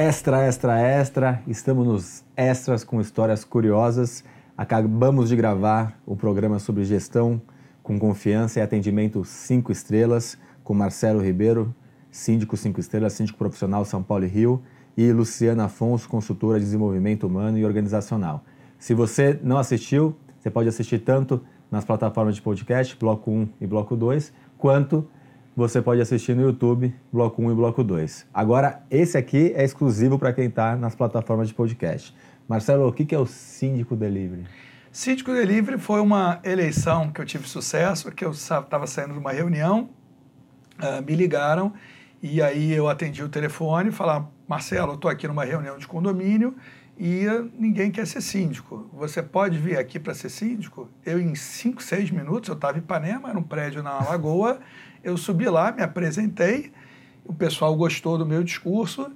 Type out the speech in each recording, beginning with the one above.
Extra, extra, extra. Estamos nos extras com histórias curiosas. Acabamos de gravar o programa sobre gestão com confiança e atendimento 5 estrelas com Marcelo Ribeiro, síndico 5 estrelas, síndico profissional São Paulo e Rio, e Luciana Afonso, consultora de desenvolvimento humano e organizacional. Se você não assistiu, você pode assistir tanto nas plataformas de podcast, Bloco 1 e Bloco 2, quanto você pode assistir no YouTube, Bloco 1 e Bloco 2. Agora, esse aqui é exclusivo para quem está nas plataformas de podcast. Marcelo, o que é o Síndico Delivery? Síndico Delivery foi uma eleição que eu tive sucesso, que eu estava saindo de uma reunião, uh, me ligaram e aí eu atendi o telefone e falava, Marcelo, eu estou aqui numa reunião de condomínio e ninguém quer ser síndico. Você pode vir aqui para ser síndico? Eu, em 5, 6 minutos, eu estava em Ipanema, era um prédio na Lagoa, eu subi lá, me apresentei, o pessoal gostou do meu discurso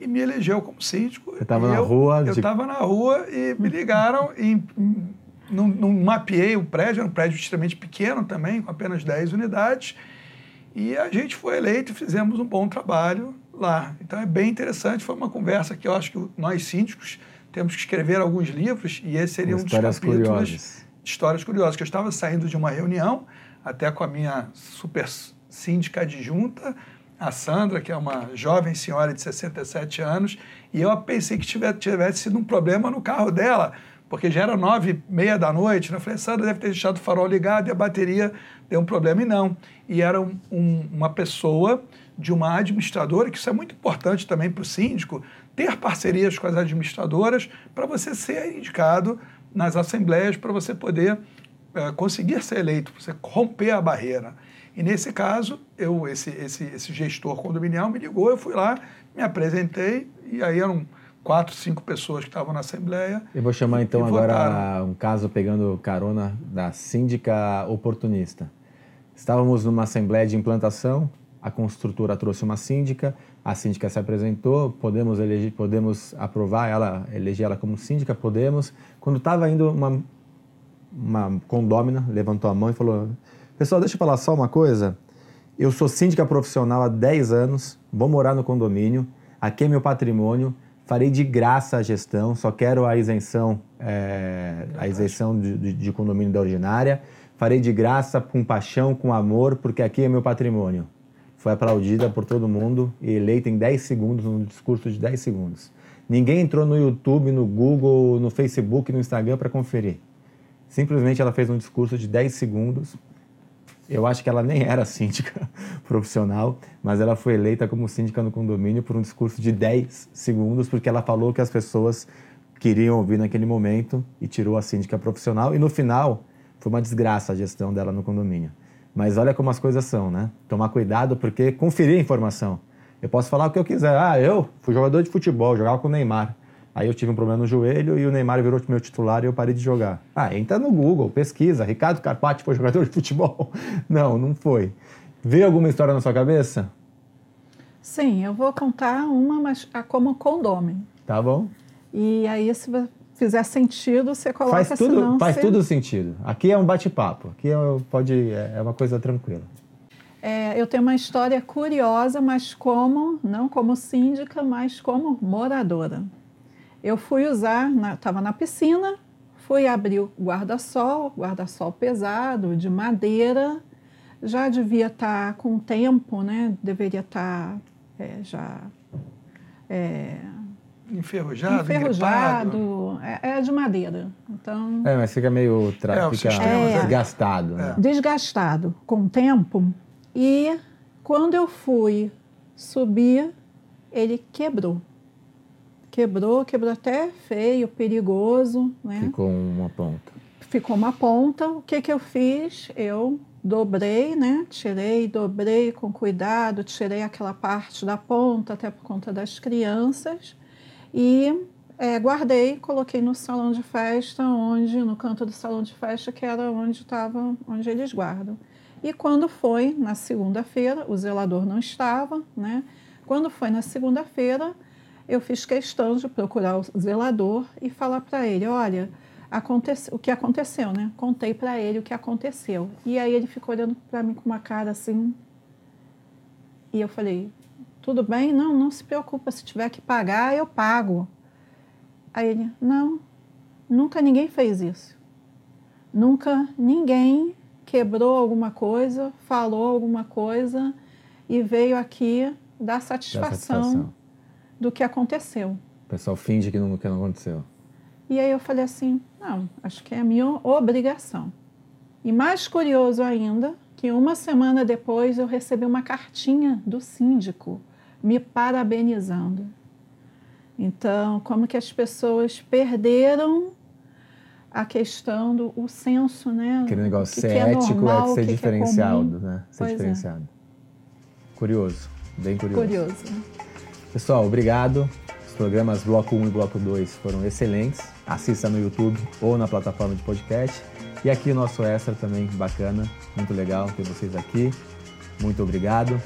e me elegeu como síndico. Você estava na rua? Eu estava na rua e me ligaram e não, não mapeei o prédio, era um prédio extremamente pequeno também, com apenas 10 unidades. E a gente foi eleito e fizemos um bom trabalho lá. Então é bem interessante, foi uma conversa que eu acho que nós síndicos temos que escrever alguns livros e esse seria um dos capítulos curiosas. histórias curiosas, que eu estava saindo de uma reunião até com a minha super síndica adjunta, a Sandra, que é uma jovem senhora de 67 anos, e eu pensei que tivesse, tivesse sido um problema no carro dela, porque já era nove e meia da noite, né? eu falei, Sandra deve ter deixado o farol ligado e a bateria deu um problema, e não. E era um, um, uma pessoa de uma administradora, que isso é muito importante também para o síndico, ter parcerias com as administradoras para você ser indicado nas assembleias, para você poder é, conseguir ser eleito, você romper a barreira. E nesse caso, eu, esse, esse, esse gestor condominial me ligou, eu fui lá, me apresentei, e aí eram quatro, cinco pessoas que estavam na Assembleia. Eu vou chamar então agora um caso pegando carona da síndica oportunista. Estávamos numa Assembleia de implantação, a construtora trouxe uma síndica, a síndica se apresentou, podemos eleger, podemos aprovar ela, eleger ela como síndica, podemos. Quando estava indo uma uma condômina levantou a mão e falou: Pessoal, deixa eu falar só uma coisa. Eu sou síndica profissional há 10 anos, vou morar no condomínio, aqui é meu patrimônio, farei de graça a gestão, só quero a isenção, é, a isenção de, de, de, condomínio da ordinária, farei de graça, com paixão, com amor, porque aqui é meu patrimônio. Foi aplaudida por todo mundo e eleita em 10 segundos, num discurso de 10 segundos. Ninguém entrou no YouTube, no Google, no Facebook, no Instagram para conferir. Simplesmente ela fez um discurso de 10 segundos. Eu acho que ela nem era síndica profissional, mas ela foi eleita como síndica no condomínio por um discurso de 10 segundos, porque ela falou que as pessoas queriam ouvir naquele momento e tirou a síndica profissional. E no final, foi uma desgraça a gestão dela no condomínio. Mas olha como as coisas são, né? Tomar cuidado porque conferir a informação. Eu posso falar o que eu quiser. Ah, eu fui jogador de futebol, jogava com o Neymar. Aí eu tive um problema no joelho e o Neymar virou meu titular e eu parei de jogar. Ah, entra no Google, pesquisa. Ricardo Carpati foi jogador de futebol? Não, não foi. Veio alguma história na sua cabeça? Sim, eu vou contar uma, mas como condômino. Tá bom. E aí, se fizer sentido, você coloca faz tudo senão, Faz você... tudo sentido. Aqui é um bate-papo. Aqui é, pode, é uma coisa tranquila. É, eu tenho uma história curiosa, mas como, não como síndica, mas como moradora. Eu fui usar, estava na, na piscina, fui abrir o guarda-sol, guarda-sol pesado, de madeira, já devia estar tá com tempo, né? Deveria estar tá, é, já... É, enferrujado, enferrujado, é, é, de madeira. Então, é, mas fica meio tra... é, fica é, desgastado. Né? Desgastado com o tempo. E quando eu fui subir, ele quebrou quebrou, quebrou até feio, perigoso. Né? Ficou uma ponta. Ficou uma ponta. O que, que eu fiz? Eu dobrei, né? Tirei, dobrei com cuidado, tirei aquela parte da ponta, até por conta das crianças, e é, guardei, coloquei no salão de festa, onde, no canto do salão de festa, que era onde estava, onde eles guardam. E quando foi na segunda-feira, o zelador não estava, né? Quando foi na segunda-feira, eu fiz questão de procurar o zelador e falar para ele, olha, acontece, o que aconteceu, né? Contei para ele o que aconteceu. E aí ele ficou olhando para mim com uma cara assim. E eu falei, tudo bem? Não, não se preocupa, se tiver que pagar, eu pago. Aí ele, não, nunca ninguém fez isso. Nunca ninguém quebrou alguma coisa, falou alguma coisa e veio aqui dar satisfação, satisfação. Do que aconteceu. O pessoal finge que não, que não aconteceu. E aí eu falei assim, não, acho que é a minha obrigação. E mais curioso ainda, que uma semana depois eu recebi uma cartinha do síndico me parabenizando. Então, como que as pessoas perderam a questão do o senso, né? Aquele negócio, que ser que é ético normal, é ser que diferenciado, é né? Ser pois é. diferenciado. É. Curioso, bem curioso. Curioso. Pessoal, obrigado. Os programas Bloco 1 e Bloco 2 foram excelentes. Assista no YouTube ou na plataforma de podcast. E aqui o nosso extra também bacana, muito legal ter vocês aqui. Muito obrigado.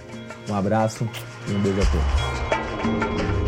Um abraço e um beijo a todos.